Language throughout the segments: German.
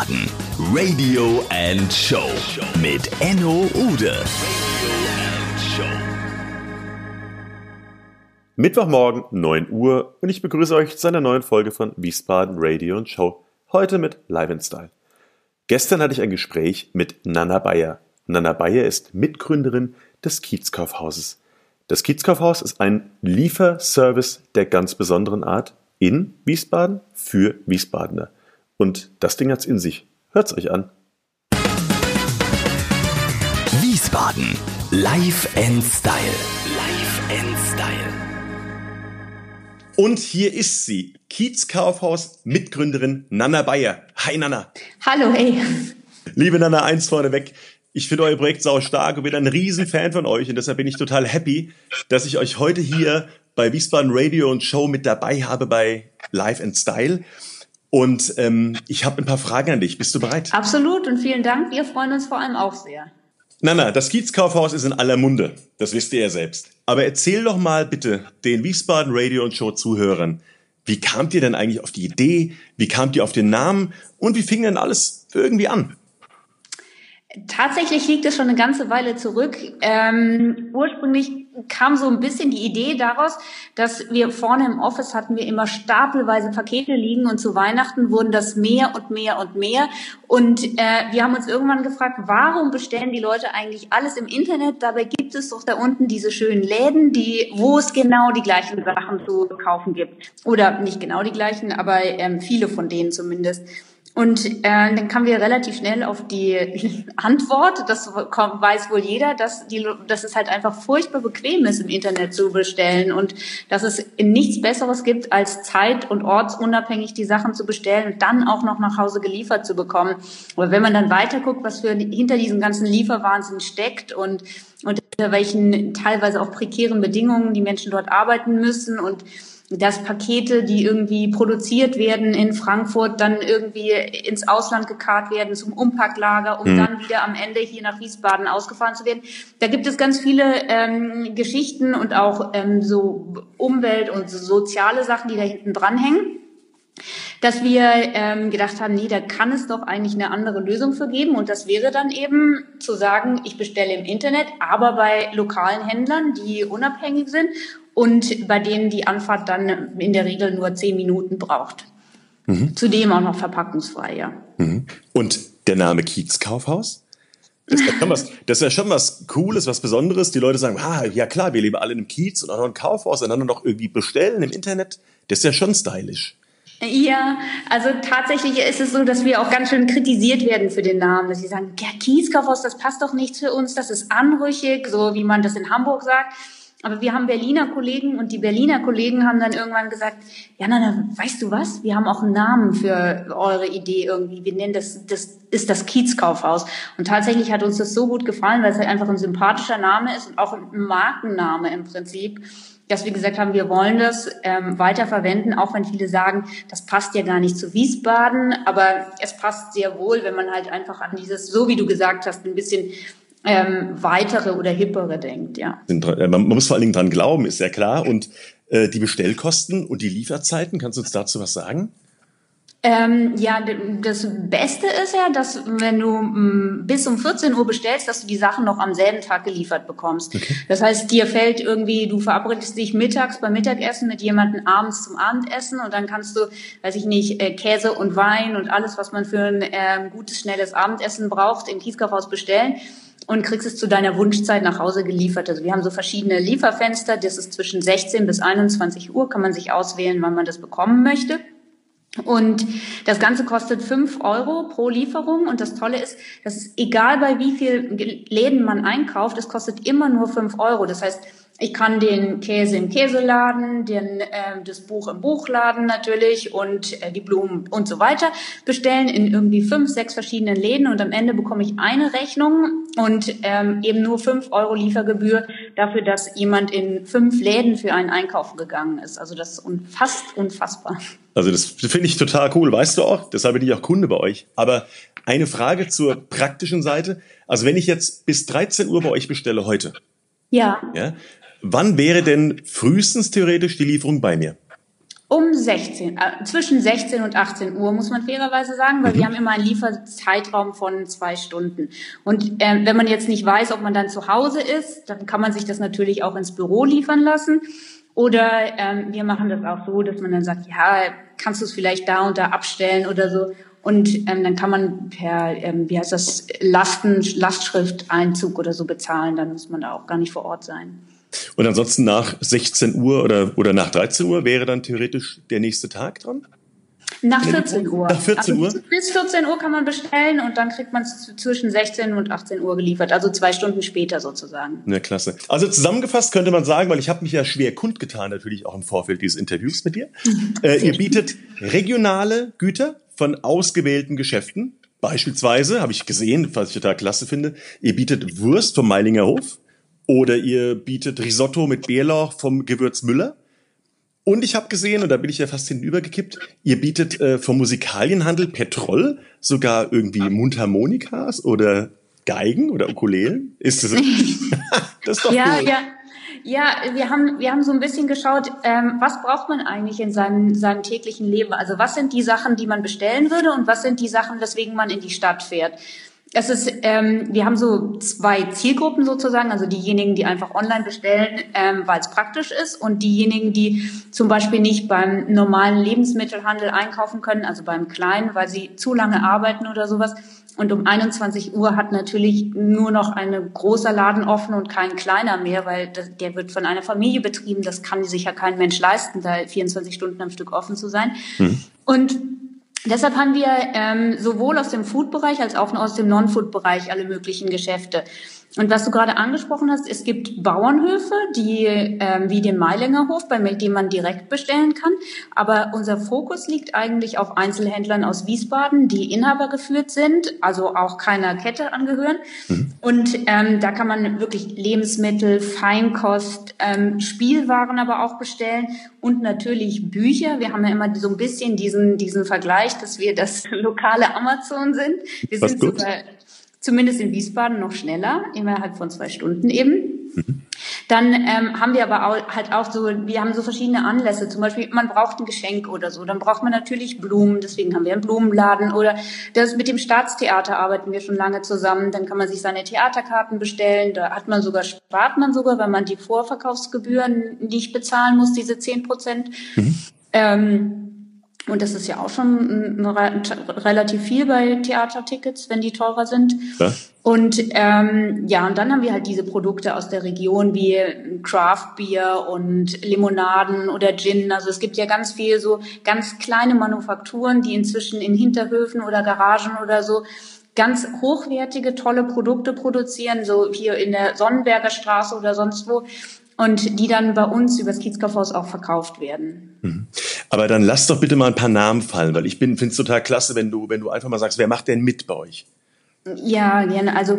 Wiesbaden. Radio and Show mit Enno Ude. Mittwochmorgen, 9 Uhr und ich begrüße euch zu einer neuen Folge von Wiesbaden Radio und Show. Heute mit Live in Style. Gestern hatte ich ein Gespräch mit Nana Bayer. Nana Bayer ist Mitgründerin des Kiezkaufhauses. Das Kiezkaufhaus ist ein Lieferservice der ganz besonderen Art in Wiesbaden für Wiesbadener. Und das Ding hat's in sich. Hört's euch an. Wiesbaden. Live and Style. Live and Style. Und hier ist sie, Kiezkaufhaus Mitgründerin Nana Bayer. Hi Nana. Hallo, hey. Liebe Nana, eins vorneweg. Ich finde euer Projekt sau stark und bin ein Riesenfan von euch und deshalb bin ich total happy, dass ich euch heute hier bei Wiesbaden Radio und Show mit dabei habe bei Live and Style. Und ähm, ich habe ein paar Fragen an dich. Bist du bereit? Absolut und vielen Dank. Wir freuen uns vor allem auch sehr. Nana, das Kiezkaufhaus ist in aller Munde. Das wisst ihr ja selbst. Aber erzähl doch mal bitte den Wiesbaden Radio und Show Zuhörern, wie kamt ihr denn eigentlich auf die Idee? Wie kamt ihr auf den Namen? Und wie fing denn alles irgendwie an? Tatsächlich liegt es schon eine ganze Weile zurück. Ähm, ursprünglich kam so ein bisschen die Idee daraus, dass wir vorne im Office hatten wir immer stapelweise Pakete liegen und zu Weihnachten wurden das mehr und mehr und mehr. Und äh, wir haben uns irgendwann gefragt, warum bestellen die Leute eigentlich alles im Internet? Dabei gibt es doch da unten diese schönen Läden, die, wo es genau die gleichen Sachen zu kaufen gibt. Oder nicht genau die gleichen, aber ähm, viele von denen zumindest. Und äh, dann kamen wir relativ schnell auf die Antwort, das weiß wohl jeder, dass, die, dass es halt einfach furchtbar bequem ist, im Internet zu bestellen und dass es nichts Besseres gibt, als zeit- und ortsunabhängig die Sachen zu bestellen und dann auch noch nach Hause geliefert zu bekommen. Aber wenn man dann weiterguckt, was für hinter diesem ganzen Lieferwahnsinn steckt und unter welchen teilweise auch prekären Bedingungen die Menschen dort arbeiten müssen und dass Pakete, die irgendwie produziert werden in Frankfurt, dann irgendwie ins Ausland gekarrt werden zum Umpacklager, um mhm. dann wieder am Ende hier nach Wiesbaden ausgefahren zu werden. Da gibt es ganz viele ähm, Geschichten und auch ähm, so Umwelt- und soziale Sachen, die da hinten dranhängen dass wir ähm, gedacht haben, nee, da kann es doch eigentlich eine andere Lösung für geben. Und das wäre dann eben zu sagen, ich bestelle im Internet, aber bei lokalen Händlern, die unabhängig sind und bei denen die Anfahrt dann in der Regel nur zehn Minuten braucht. Mhm. Zudem auch noch verpackungsfrei, ja. Mhm. Und der Name Kiezkaufhaus? Das ist, ja was, das ist ja schon was Cooles, was Besonderes. Die Leute sagen, ah, ja klar, wir leben alle in einem Kiez und auch noch ein Kaufhaus und dann noch irgendwie bestellen im Internet. Das ist ja schon stylisch. Ja, also tatsächlich ist es so, dass wir auch ganz schön kritisiert werden für den Namen, dass sie sagen, ja, Kiezkaufhaus, das passt doch nicht für uns, das ist anrüchig, so wie man das in Hamburg sagt. Aber wir haben Berliner Kollegen und die Berliner Kollegen haben dann irgendwann gesagt, ja, na, na, weißt du was? Wir haben auch einen Namen für eure Idee irgendwie. Wir nennen das, das ist das Kiezkaufhaus. Und tatsächlich hat uns das so gut gefallen, weil es halt einfach ein sympathischer Name ist und auch ein Markenname im Prinzip dass wir gesagt haben, wir wollen das ähm, weiter verwenden, auch wenn viele sagen, das passt ja gar nicht zu Wiesbaden, aber es passt sehr wohl, wenn man halt einfach an dieses, so wie du gesagt hast, ein bisschen ähm, weitere oder hippere denkt, ja. Äh, man muss vor allen Dingen dran glauben, ist ja klar. Und äh, die Bestellkosten und die Lieferzeiten, kannst du uns dazu was sagen? Ähm, ja, das Beste ist ja, dass wenn du m, bis um 14 Uhr bestellst, dass du die Sachen noch am selben Tag geliefert bekommst. Okay. Das heißt, dir fällt irgendwie, du verabredest dich mittags beim Mittagessen mit jemandem abends zum Abendessen und dann kannst du, weiß ich nicht, äh, Käse und Wein und alles, was man für ein äh, gutes, schnelles Abendessen braucht, im Kiezkaufhaus bestellen und kriegst es zu deiner Wunschzeit nach Hause geliefert. Also wir haben so verschiedene Lieferfenster, das ist zwischen 16 bis 21 Uhr, kann man sich auswählen, wann man das bekommen möchte. Und das Ganze kostet fünf Euro pro Lieferung. Und das Tolle ist, dass es egal bei wie viel Läden man einkauft, es kostet immer nur fünf Euro. Das heißt, ich kann den Käse im Käseladen, den, äh, das Buch im Buchladen natürlich und äh, die Blumen und so weiter bestellen in irgendwie fünf, sechs verschiedenen Läden und am Ende bekomme ich eine Rechnung und ähm, eben nur fünf Euro Liefergebühr dafür, dass jemand in fünf Läden für einen Einkaufen gegangen ist. Also das ist fast unfassbar. Also das finde ich total cool, weißt du auch. Deshalb bin ich auch Kunde bei euch. Aber eine Frage zur praktischen Seite. Also wenn ich jetzt bis 13 Uhr bei euch bestelle heute. Ja. ja Wann wäre denn frühestens theoretisch die Lieferung bei mir? Um 16, äh, zwischen 16 und 18 Uhr muss man fairerweise sagen, weil mhm. wir haben immer einen Lieferzeitraum von zwei Stunden. Und äh, wenn man jetzt nicht weiß, ob man dann zu Hause ist, dann kann man sich das natürlich auch ins Büro liefern lassen. Oder ähm, wir machen das auch so, dass man dann sagt, ja, kannst du es vielleicht da und da abstellen oder so. Und ähm, dann kann man per, ähm, wie heißt das, Lasten, Lastschrifteinzug oder so bezahlen. Dann muss man da auch gar nicht vor Ort sein. Und ansonsten nach 16 Uhr oder, oder nach 13 Uhr wäre dann theoretisch der nächste Tag dran? Nach 14 Uhr. Nach 14 also Uhr? Bis 14 Uhr kann man bestellen und dann kriegt man es zwischen 16 und 18 Uhr geliefert, also zwei Stunden später sozusagen. Ja, klasse. Also zusammengefasst könnte man sagen, weil ich habe mich ja schwer kundgetan, natürlich auch im Vorfeld dieses Interviews mit dir. äh, ihr bietet regionale Güter von ausgewählten Geschäften. Beispielsweise, habe ich gesehen, was ich total klasse finde, ihr bietet Wurst vom Meilinger Hof, oder ihr bietet Risotto mit Bärlauch vom Gewürz Müller. Und ich habe gesehen, und da bin ich ja fast hinübergekippt, ihr bietet äh, vom Musikalienhandel Petrol sogar irgendwie Mundharmonikas oder Geigen oder Ukulelen. Ist das, das ist doch ja, cool. Ja, ja, wir haben, wir haben so ein bisschen geschaut, ähm, was braucht man eigentlich in seinem, seinem täglichen Leben? Also was sind die Sachen, die man bestellen würde und was sind die Sachen, weswegen man in die Stadt fährt? Es ist, ähm, wir haben so zwei Zielgruppen sozusagen, also diejenigen, die einfach online bestellen, ähm, weil es praktisch ist, und diejenigen, die zum Beispiel nicht beim normalen Lebensmittelhandel einkaufen können, also beim kleinen, weil sie zu lange arbeiten oder sowas. Und um 21 Uhr hat natürlich nur noch ein großer Laden offen und kein kleiner mehr, weil das, der wird von einer Familie betrieben. Das kann sich ja kein Mensch leisten, da 24 Stunden am Stück offen zu sein. Mhm. Und Deshalb haben wir ähm, sowohl aus dem Food-Bereich als auch aus dem Non-Food-Bereich alle möglichen Geschäfte. Und was du gerade angesprochen hast, es gibt Bauernhöfe, die ähm, wie den Mailänger Hof, bei dem man direkt bestellen kann. Aber unser Fokus liegt eigentlich auf Einzelhändlern aus Wiesbaden, die Inhaber geführt sind, also auch keiner Kette angehören. Mhm. Und ähm, da kann man wirklich Lebensmittel, Feinkost, ähm, Spielwaren aber auch bestellen und natürlich Bücher. Wir haben ja immer so ein bisschen diesen diesen Vergleich, dass wir das lokale Amazon sind. Wir Was sind gut. sogar zumindest in Wiesbaden noch schneller, innerhalb von zwei Stunden eben. Mhm. Dann ähm, haben wir aber auch, halt auch so, wir haben so verschiedene Anlässe. Zum Beispiel, man braucht ein Geschenk oder so. Dann braucht man natürlich Blumen. Deswegen haben wir einen Blumenladen. Oder das mit dem Staatstheater arbeiten wir schon lange zusammen. Dann kann man sich seine Theaterkarten bestellen. Da hat man sogar, spart man sogar, weil man die Vorverkaufsgebühren nicht bezahlen muss, diese zehn Prozent. Mhm. Ähm, und das ist ja auch schon relativ viel bei Theatertickets, wenn die teurer sind. Ja. Und ähm, ja, und dann haben wir halt diese Produkte aus der Region wie Craft Beer und Limonaden oder Gin. Also es gibt ja ganz viel so ganz kleine Manufakturen, die inzwischen in Hinterhöfen oder Garagen oder so ganz hochwertige, tolle Produkte produzieren, so hier in der Sonnenberger Straße oder sonst wo und die dann bei uns übers Kiezkaufhaus auch verkauft werden. Mhm. Aber dann lass doch bitte mal ein paar Namen fallen, weil ich finde es total klasse, wenn du, wenn du einfach mal sagst, wer macht denn mit bei euch? Ja, gerne. Also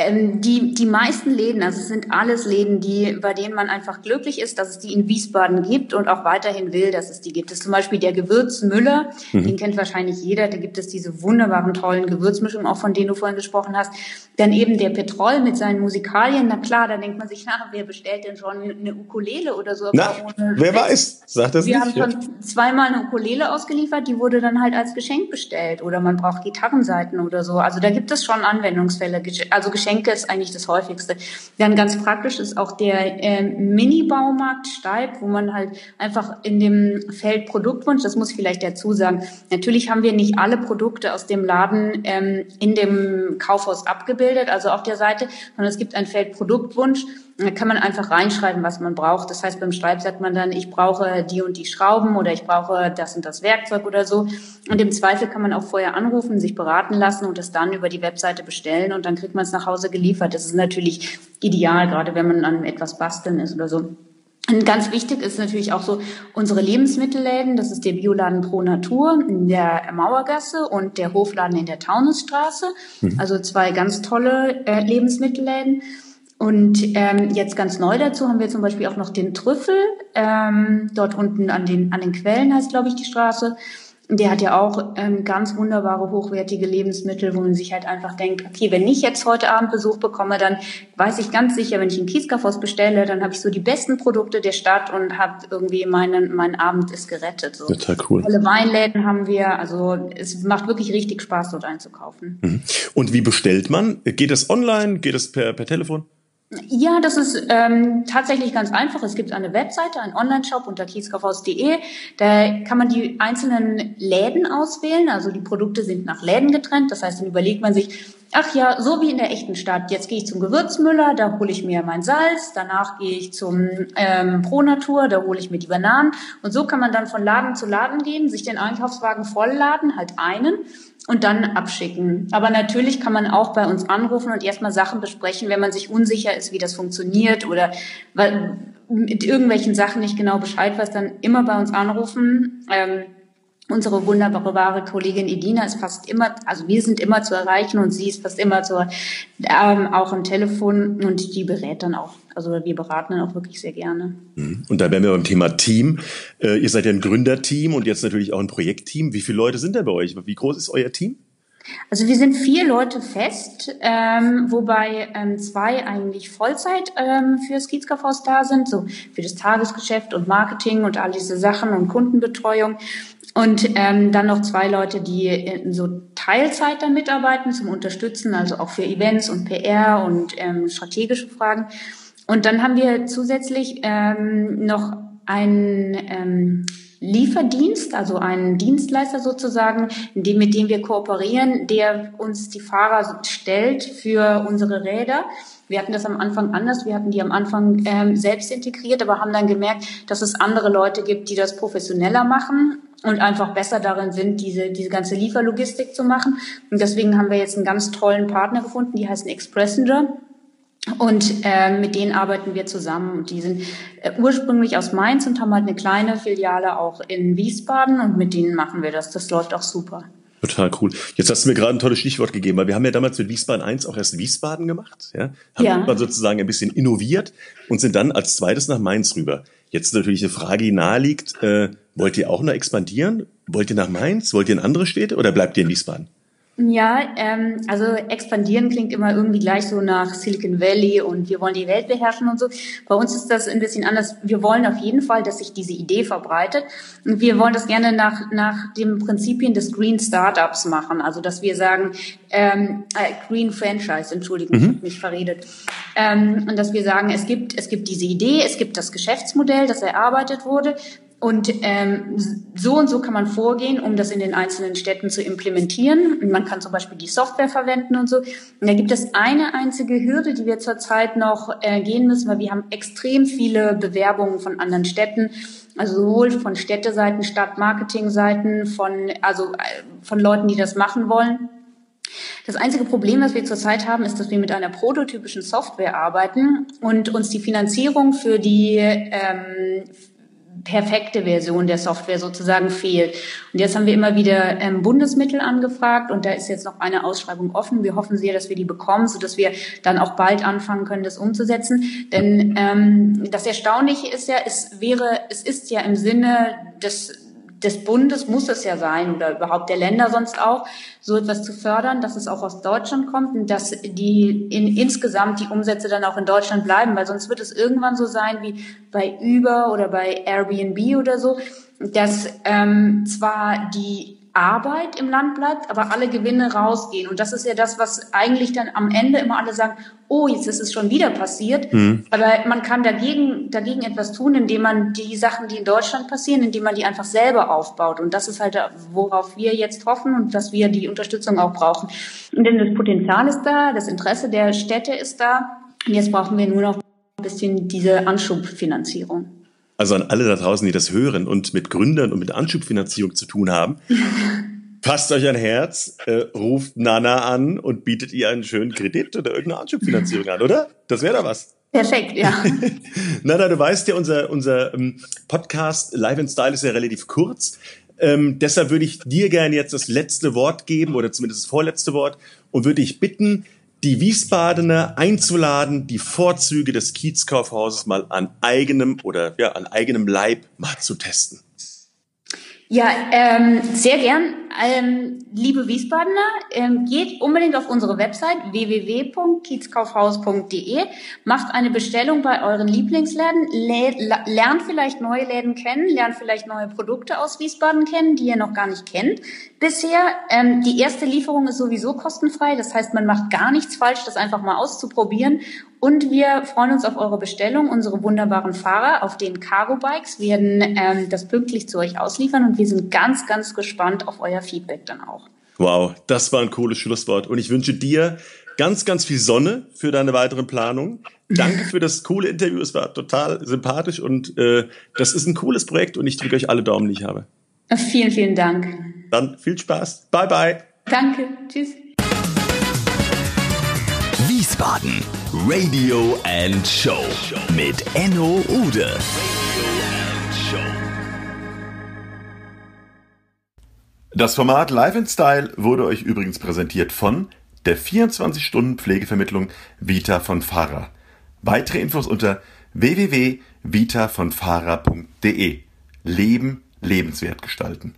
ähm, die, die meisten Läden, also es sind alles Läden, die, bei denen man einfach glücklich ist, dass es die in Wiesbaden gibt und auch weiterhin will, dass es die gibt. Das ist zum Beispiel der Gewürzmüller, mhm. den kennt wahrscheinlich jeder. Da gibt es diese wunderbaren, tollen Gewürzmischungen, auch von denen du vorhin gesprochen hast. Dann eben der Petrol mit seinen Musikalien. Na klar, da denkt man sich, na, wer bestellt denn schon eine Ukulele oder so? Na, wer weiß, sagt das Wir nicht. Wir haben schon zweimal eine Ukulele ausgeliefert, die wurde dann halt als Geschenk bestellt. Oder man braucht Gitarrenseiten oder so. Also da gibt es schon Anwendungsfälle. Also Geschenke ist eigentlich das häufigste. Dann ganz praktisch ist auch der äh, Mini-Baumarkt Steib, wo man halt einfach in dem Feld Produktwunsch, das muss ich vielleicht dazu sagen, natürlich haben wir nicht alle Produkte aus dem Laden ähm, in dem Kaufhaus abgebildet, also auf der Seite, sondern es gibt ein Feld Produktwunsch da kann man einfach reinschreiben, was man braucht. Das heißt, beim Schreib sagt man dann, ich brauche die und die Schrauben oder ich brauche das und das Werkzeug oder so. Und im Zweifel kann man auch vorher anrufen, sich beraten lassen und das dann über die Webseite bestellen und dann kriegt man es nach Hause geliefert. Das ist natürlich ideal, gerade wenn man an etwas basteln ist oder so. Und ganz wichtig ist natürlich auch so unsere Lebensmittelläden. Das ist der Bioladen Pro Natur in der Mauergasse und der Hofladen in der Taunusstraße. Mhm. Also zwei ganz tolle äh, Lebensmittelläden. Und ähm, jetzt ganz neu dazu haben wir zum Beispiel auch noch den Trüffel. Ähm, dort unten an den, an den Quellen heißt, glaube ich, die Straße. der hat ja auch ähm, ganz wunderbare, hochwertige Lebensmittel, wo man sich halt einfach denkt, okay, wenn ich jetzt heute Abend Besuch bekomme, dann weiß ich ganz sicher, wenn ich ein Kiezkaufhaus bestelle, dann habe ich so die besten Produkte der Stadt und habe irgendwie meinen, mein Abend ist gerettet. So. Total cool. Alle Weinläden haben wir, also es macht wirklich richtig Spaß, dort einzukaufen. Mhm. Und wie bestellt man? Geht das online? Geht das per, per Telefon? Ja, das ist ähm, tatsächlich ganz einfach. Es gibt eine Webseite, einen Online-Shop unter kiezkaufhaus.de. Da kann man die einzelnen Läden auswählen. Also die Produkte sind nach Läden getrennt. Das heißt, dann überlegt man sich, ach ja, so wie in der echten Stadt. Jetzt gehe ich zum Gewürzmüller, da hole ich mir mein Salz. Danach gehe ich zum ähm, Pro Natur, da hole ich mir die Bananen. Und so kann man dann von Laden zu Laden gehen, sich den Einkaufswagen vollladen, halt einen und dann abschicken. Aber natürlich kann man auch bei uns anrufen und erstmal Sachen besprechen, wenn man sich unsicher ist, wie das funktioniert oder mit irgendwelchen Sachen nicht genau Bescheid weiß, dann immer bei uns anrufen. Ähm, Unsere wunderbare Kollegin Edina ist fast immer, also wir sind immer zu erreichen und sie ist fast immer zu, ähm, auch am Telefon und die berät dann auch. Also wir beraten dann auch wirklich sehr gerne. Mhm. Und da wären wir beim Thema Team. Äh, ihr seid ja ein Gründerteam und jetzt natürlich auch ein Projektteam. Wie viele Leute sind da bei euch? Wie groß ist euer Team? Also wir sind vier Leute fest, ähm, wobei ähm, zwei eigentlich Vollzeit ähm, fürs Kiezkaufhaus da sind, so für das Tagesgeschäft und Marketing und all diese Sachen und Kundenbetreuung. Und ähm, dann noch zwei Leute, die in so Teilzeit da mitarbeiten zum Unterstützen, also auch für Events und PR und ähm, strategische Fragen. Und dann haben wir zusätzlich ähm, noch einen ähm, Lieferdienst, also einen Dienstleister sozusagen, mit dem wir kooperieren, der uns die Fahrer stellt für unsere Räder. Wir hatten das am Anfang anders. Wir hatten die am Anfang ähm, selbst integriert, aber haben dann gemerkt, dass es andere Leute gibt, die das professioneller machen und einfach besser darin sind, diese, diese ganze Lieferlogistik zu machen. Und deswegen haben wir jetzt einen ganz tollen Partner gefunden, die heißen Expressenger. Und äh, mit denen arbeiten wir zusammen. Und die sind äh, ursprünglich aus Mainz und haben halt eine kleine Filiale auch in Wiesbaden. Und mit denen machen wir das. Das läuft auch super. Total cool. Jetzt hast du mir gerade ein tolles Stichwort gegeben, weil wir haben ja damals mit Wiesbaden 1 auch erst Wiesbaden gemacht, ja, haben ja. sozusagen ein bisschen innoviert und sind dann als zweites nach Mainz rüber. Jetzt natürlich eine Frage, die naheliegt, äh, wollt ihr auch noch expandieren? Wollt ihr nach Mainz? Wollt ihr in andere Städte oder bleibt ihr in Wiesbaden? Ja, ähm, also expandieren klingt immer irgendwie gleich so nach Silicon Valley und wir wollen die Welt beherrschen und so. Bei uns ist das ein bisschen anders. Wir wollen auf jeden Fall, dass sich diese Idee verbreitet und wir wollen das gerne nach nach den Prinzipien des Green Startups machen. Also dass wir sagen ähm, äh, Green Franchise, Entschuldigung, mhm. ich habe mich verredet. Ähm, und dass wir sagen, es gibt es gibt diese Idee, es gibt das Geschäftsmodell, das erarbeitet wurde. Und ähm, so und so kann man vorgehen, um das in den einzelnen Städten zu implementieren. Man kann zum Beispiel die Software verwenden und so. Und da gibt es eine einzige Hürde, die wir zurzeit noch äh, gehen müssen, weil wir haben extrem viele Bewerbungen von anderen Städten. Also sowohl von Städteseiten, Stadtmarketingseiten, von, also äh, von Leuten, die das machen wollen. Das einzige Problem, was wir zurzeit haben, ist, dass wir mit einer prototypischen Software arbeiten und uns die Finanzierung für die ähm, perfekte Version der Software sozusagen fehlt. Und jetzt haben wir immer wieder ähm, Bundesmittel angefragt und da ist jetzt noch eine Ausschreibung offen. Wir hoffen sehr, dass wir die bekommen, so dass wir dann auch bald anfangen können, das umzusetzen. Denn ähm, das Erstaunliche ist ja, es wäre, es ist ja im Sinne des des Bundes muss es ja sein oder überhaupt der Länder sonst auch, so etwas zu fördern, dass es auch aus Deutschland kommt und dass die in, insgesamt die Umsätze dann auch in Deutschland bleiben, weil sonst wird es irgendwann so sein wie bei Uber oder bei Airbnb oder so, dass ähm, zwar die Arbeit im Land bleibt, aber alle Gewinne rausgehen. Und das ist ja das, was eigentlich dann am Ende immer alle sagen, oh, jetzt ist es schon wieder passiert. Mhm. Aber man kann dagegen, dagegen etwas tun, indem man die Sachen, die in Deutschland passieren, indem man die einfach selber aufbaut. Und das ist halt, worauf wir jetzt hoffen und dass wir die Unterstützung auch brauchen. Denn das Potenzial ist da, das Interesse der Städte ist da. Und jetzt brauchen wir nur noch ein bisschen diese Anschubfinanzierung. Also an alle da draußen, die das hören und mit Gründern und mit Anschubfinanzierung zu tun haben. Fasst euch ein Herz, äh, ruft Nana an und bietet ihr einen schönen Kredit oder irgendeine Anschubfinanzierung an, oder? Das wäre da was. Perfekt, ja. Nana, du weißt ja, unser, unser ähm, Podcast Live in Style ist ja relativ kurz. Ähm, deshalb würde ich dir gerne jetzt das letzte Wort geben oder zumindest das vorletzte Wort und würde dich bitten, die Wiesbadener einzuladen, die Vorzüge des Kiezkaufhauses mal an eigenem oder ja, an eigenem Leib mal zu testen. Ja, ähm, sehr gern. Ähm, liebe Wiesbadener, ähm, geht unbedingt auf unsere Website www.kiezkaufhaus.de, macht eine Bestellung bei euren Lieblingsläden, lernt vielleicht neue Läden kennen, lernt vielleicht neue Produkte aus Wiesbaden kennen, die ihr noch gar nicht kennt. Bisher, ähm, die erste Lieferung ist sowieso kostenfrei, das heißt, man macht gar nichts falsch, das einfach mal auszuprobieren. Und wir freuen uns auf eure Bestellung. Unsere wunderbaren Fahrer auf den Cargo Bikes werden ähm, das pünktlich zu euch ausliefern und wir sind ganz, ganz gespannt auf euer Feedback dann auch. Wow, das war ein cooles Schlusswort. Und ich wünsche dir ganz, ganz viel Sonne für deine weiteren Planungen. Danke für das coole Interview. Es war total sympathisch und äh, das ist ein cooles Projekt und ich drücke euch alle Daumen, die ich habe. Vielen, vielen Dank. Dann viel Spaß. Bye, bye. Danke. Tschüss. Wiesbaden. Radio and Show mit Enno Ude. Das Format Live in Style wurde euch übrigens präsentiert von der 24-Stunden-Pflegevermittlung Vita von Fahrer. Weitere Infos unter www.vitavonfahrer.de. Leben lebenswert gestalten.